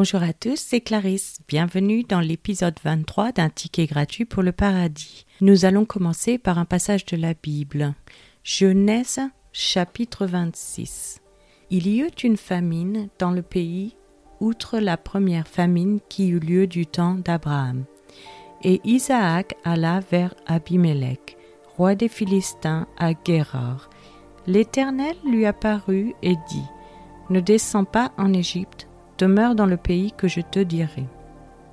Bonjour à tous, c'est Clarisse. Bienvenue dans l'épisode 23 d'un ticket gratuit pour le paradis. Nous allons commencer par un passage de la Bible. Genèse chapitre 26. Il y eut une famine dans le pays, outre la première famine qui eut lieu du temps d'Abraham. Et Isaac alla vers Abimelech, roi des Philistins, à Guérar. L'Éternel lui apparut et dit Ne descends pas en Égypte demeure dans le pays que je te dirai.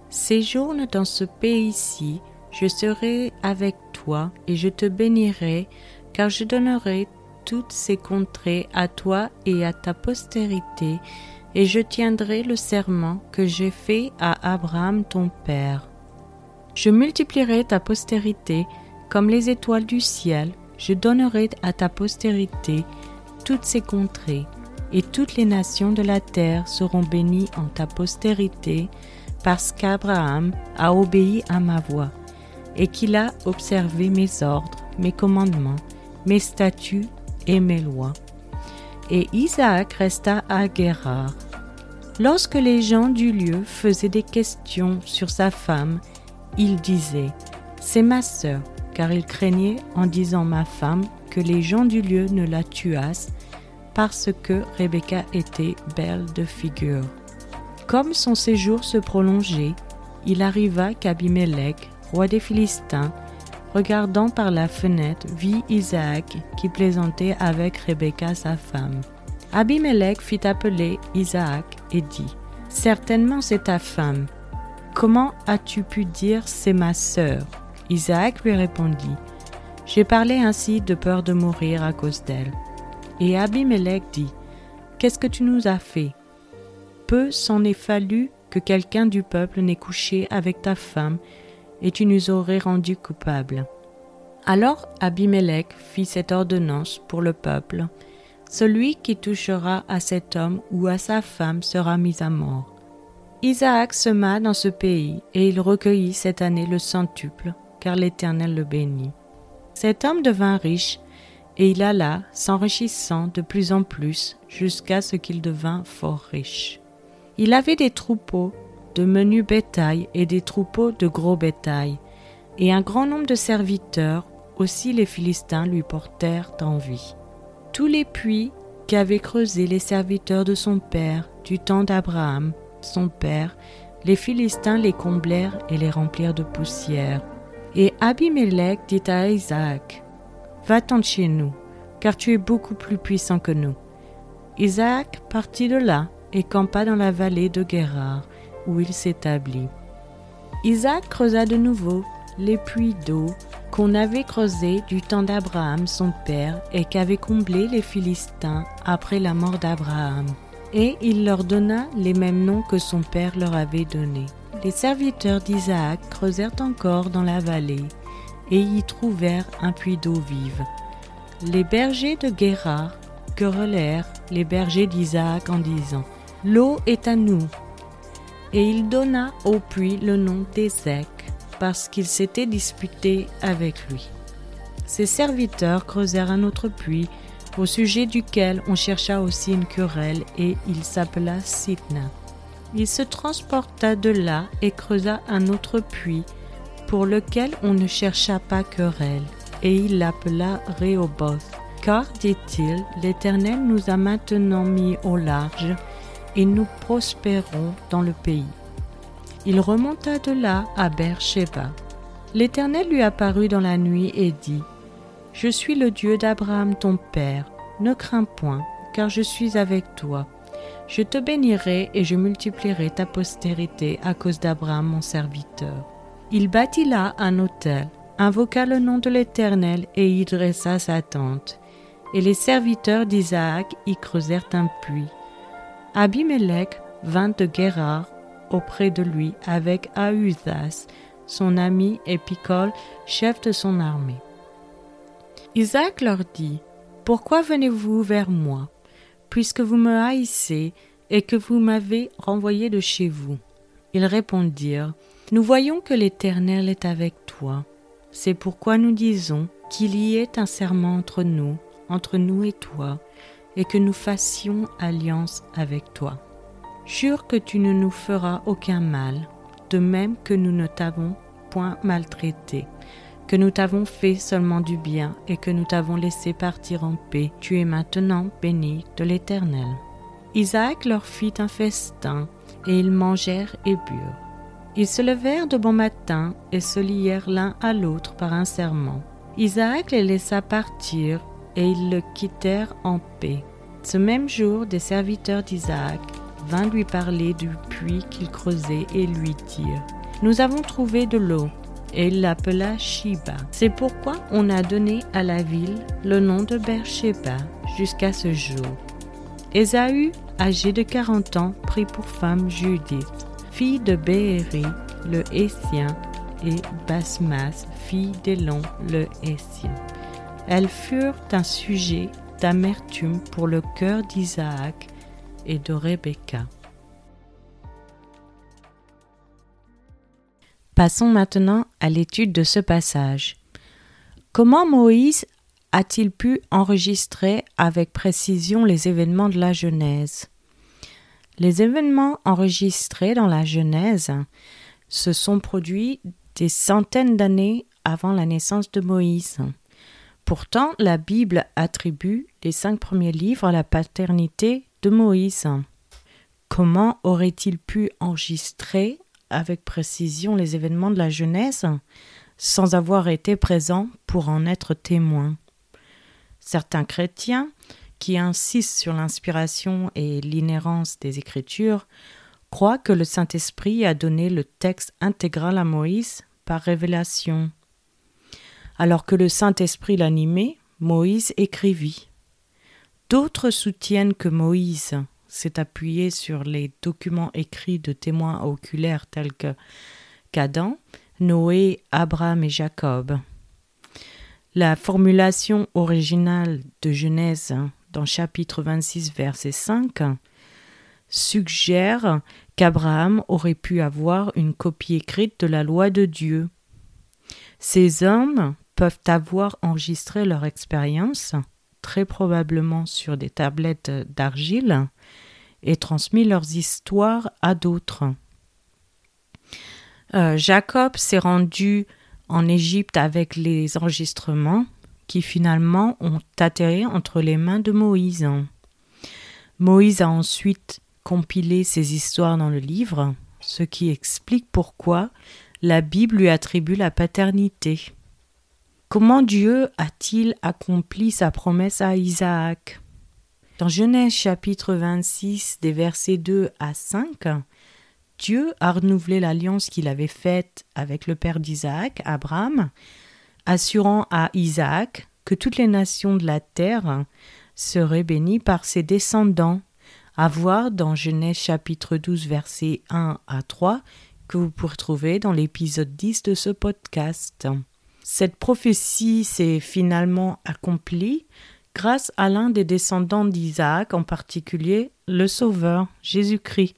Séjourne dans ce pays-ci, je serai avec toi et je te bénirai, car je donnerai toutes ces contrées à toi et à ta postérité, et je tiendrai le serment que j'ai fait à Abraham ton père. Je multiplierai ta postérité comme les étoiles du ciel, je donnerai à ta postérité toutes ces contrées, et toutes les nations de la terre seront bénies en ta postérité, parce qu'Abraham a obéi à ma voix, et qu'il a observé mes ordres, mes commandements, mes statuts et mes lois. Et Isaac resta à Guérard. Lorsque les gens du lieu faisaient des questions sur sa femme, il disait C'est ma sœur, car il craignait en disant ma femme que les gens du lieu ne la tuassent parce que Rebecca était belle de figure. Comme son séjour se prolongeait, il arriva qu'Abimelech, roi des Philistins, regardant par la fenêtre, vit Isaac qui plaisantait avec Rebecca sa femme. Abimelech fit appeler Isaac et dit Certainement c'est ta femme. Comment as-tu pu dire c'est ma sœur? Isaac lui répondit J'ai parlé ainsi de peur de mourir à cause d'elle. Et Abimelech dit Qu'est-ce que tu nous as fait? Peu s'en est fallu que quelqu'un du peuple n'ait couché avec ta femme, et tu nous aurais rendus coupables. Alors Abimelech fit cette ordonnance pour le peuple Celui qui touchera à cet homme ou à sa femme sera mis à mort. Isaac sema dans ce pays, et il recueillit cette année le centuple, car l'Éternel le bénit. Cet homme devint riche, et il alla s'enrichissant de plus en plus jusqu'à ce qu'il devint fort riche. Il avait des troupeaux de menu bétail et des troupeaux de gros bétail, et un grand nombre de serviteurs, aussi les Philistins lui portèrent envie. Tous les puits qu'avaient creusés les serviteurs de son père du temps d'Abraham, son père, les Philistins les comblèrent et les remplirent de poussière. Et Abimelech dit à Isaac, Va-t'en chez nous, car tu es beaucoup plus puissant que nous. Isaac partit de là et campa dans la vallée de Guérard, où il s'établit. Isaac creusa de nouveau les puits d'eau qu'on avait creusés du temps d'Abraham son père et qu'avaient comblés les Philistins après la mort d'Abraham. Et il leur donna les mêmes noms que son père leur avait donnés. Les serviteurs d'Isaac creusèrent encore dans la vallée et y trouvèrent un puits d'eau vive. Les bergers de Guérard querellèrent les bergers d'Isaac en disant L'eau est à nous. Et il donna au puits le nom d'Ézec, parce qu'il s'était disputé avec lui. Ses serviteurs creusèrent un autre puits, au sujet duquel on chercha aussi une querelle, et il s'appela Sitna. Il se transporta de là et creusa un autre puits, pour lequel on ne chercha pas querelle, et il l'appela Rehoboth. Car, dit-il, l'Éternel nous a maintenant mis au large, et nous prospérons dans le pays. Il remonta de là à Beersheba. L'Éternel lui apparut dans la nuit et dit Je suis le Dieu d'Abraham ton père, ne crains point, car je suis avec toi. Je te bénirai et je multiplierai ta postérité à cause d'Abraham mon serviteur. Il bâtit là un autel, invoqua le nom de l'Éternel et y dressa sa tente. Et les serviteurs d'Isaac y creusèrent un puits. Abimelech vint de Guérard auprès de lui avec Ahuzas, son ami, et Picol, chef de son armée. Isaac leur dit Pourquoi venez-vous vers moi, puisque vous me haïssez et que vous m'avez renvoyé de chez vous? Ils répondirent nous voyons que l'Éternel est avec toi. C'est pourquoi nous disons qu'il y ait un serment entre nous, entre nous et toi, et que nous fassions alliance avec toi. Jure que tu ne nous feras aucun mal, de même que nous ne t'avons point maltraité, que nous t'avons fait seulement du bien et que nous t'avons laissé partir en paix. Tu es maintenant béni de l'Éternel. Isaac leur fit un festin, et ils mangèrent et burent. Ils se levèrent de bon matin et se lièrent l'un à l'autre par un serment. Isaac les laissa partir, et ils le quittèrent en paix. Ce même jour, des serviteurs d'Isaac vint lui parler du puits qu'il creusait et lui dire Nous avons trouvé de l'eau. Et il l'appela Shiba. C'est pourquoi on a donné à la ville le nom de Beersheba jusqu'à ce jour. Ésaü, âgé de 40 ans, prit pour femme Judith, fille de Béhéri, le Hessien, et Basmas, fille d'Élon, le Hessien. Elles furent un sujet d'amertume pour le cœur d'Isaac, et de Rebecca. Passons maintenant à l'étude de ce passage. Comment Moïse a-t-il pu enregistrer avec précision les événements de la Genèse? Les événements enregistrés dans la Genèse se sont produits des centaines d'années avant la naissance de Moïse. Pourtant, la Bible attribue les cinq premiers livres à la paternité de Moïse. Comment aurait-il pu enregistrer avec précision les événements de la Genèse sans avoir été présent pour en être témoin? Certains chrétiens, qui insistent sur l'inspiration et l'inhérence des Écritures, croient que le Saint-Esprit a donné le texte intégral à Moïse par révélation. Alors que le Saint-Esprit l'animait, Moïse écrivit. D'autres soutiennent que Moïse s'est appuyé sur les documents écrits de témoins oculaires tels que qu'Adam, Noé, Abraham et Jacob. La formulation originale de Genèse chapitre 26 verset 5 suggère qu'Abraham aurait pu avoir une copie écrite de la loi de Dieu. Ces hommes peuvent avoir enregistré leur expérience très probablement sur des tablettes d'argile, et transmis leurs histoires à d'autres. Euh, Jacob s'est rendu en Égypte avec les enregistrements qui finalement ont atterri entre les mains de Moïse. Moïse a ensuite compilé ces histoires dans le livre, ce qui explique pourquoi la Bible lui attribue la paternité. Comment Dieu a-t-il accompli sa promesse à Isaac? Dans Genèse chapitre 26 des versets 2 à 5, Dieu a renouvelé l'alliance qu'il avait faite avec le père d'Isaac, Abraham, assurant à Isaac que toutes les nations de la terre seraient bénies par ses descendants, à voir dans Genèse chapitre 12 versets 1 à 3 que vous pourrez trouver dans l'épisode 10 de ce podcast. Cette prophétie s'est finalement accomplie grâce à l'un des descendants d'Isaac, en particulier le Sauveur, Jésus-Christ.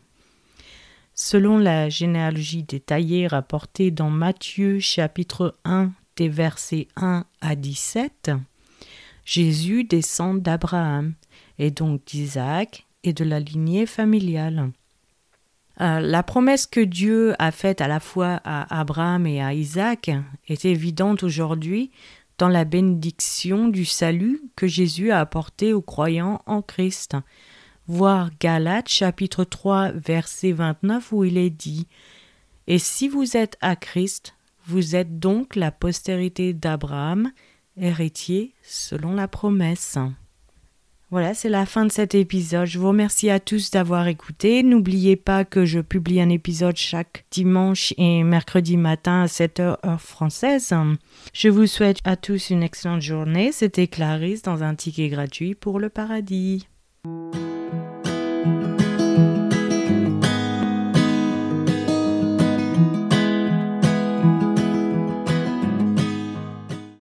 Selon la généalogie détaillée rapportée dans Matthieu chapitre 1 des versets 1 à 17, Jésus descend d'Abraham et donc d'Isaac et de la lignée familiale. Euh, la promesse que Dieu a faite à la fois à Abraham et à Isaac est évidente aujourd'hui dans la bénédiction du salut que Jésus a apporté aux croyants en Christ. Voir Galates chapitre 3 verset 29 où il est dit Et si vous êtes à Christ, vous êtes donc la postérité d'Abraham, héritier selon la promesse. Voilà, c'est la fin de cet épisode. Je vous remercie à tous d'avoir écouté. N'oubliez pas que je publie un épisode chaque dimanche et mercredi matin à 7h heure française. Je vous souhaite à tous une excellente journée. C'était Clarisse dans un ticket gratuit pour le paradis.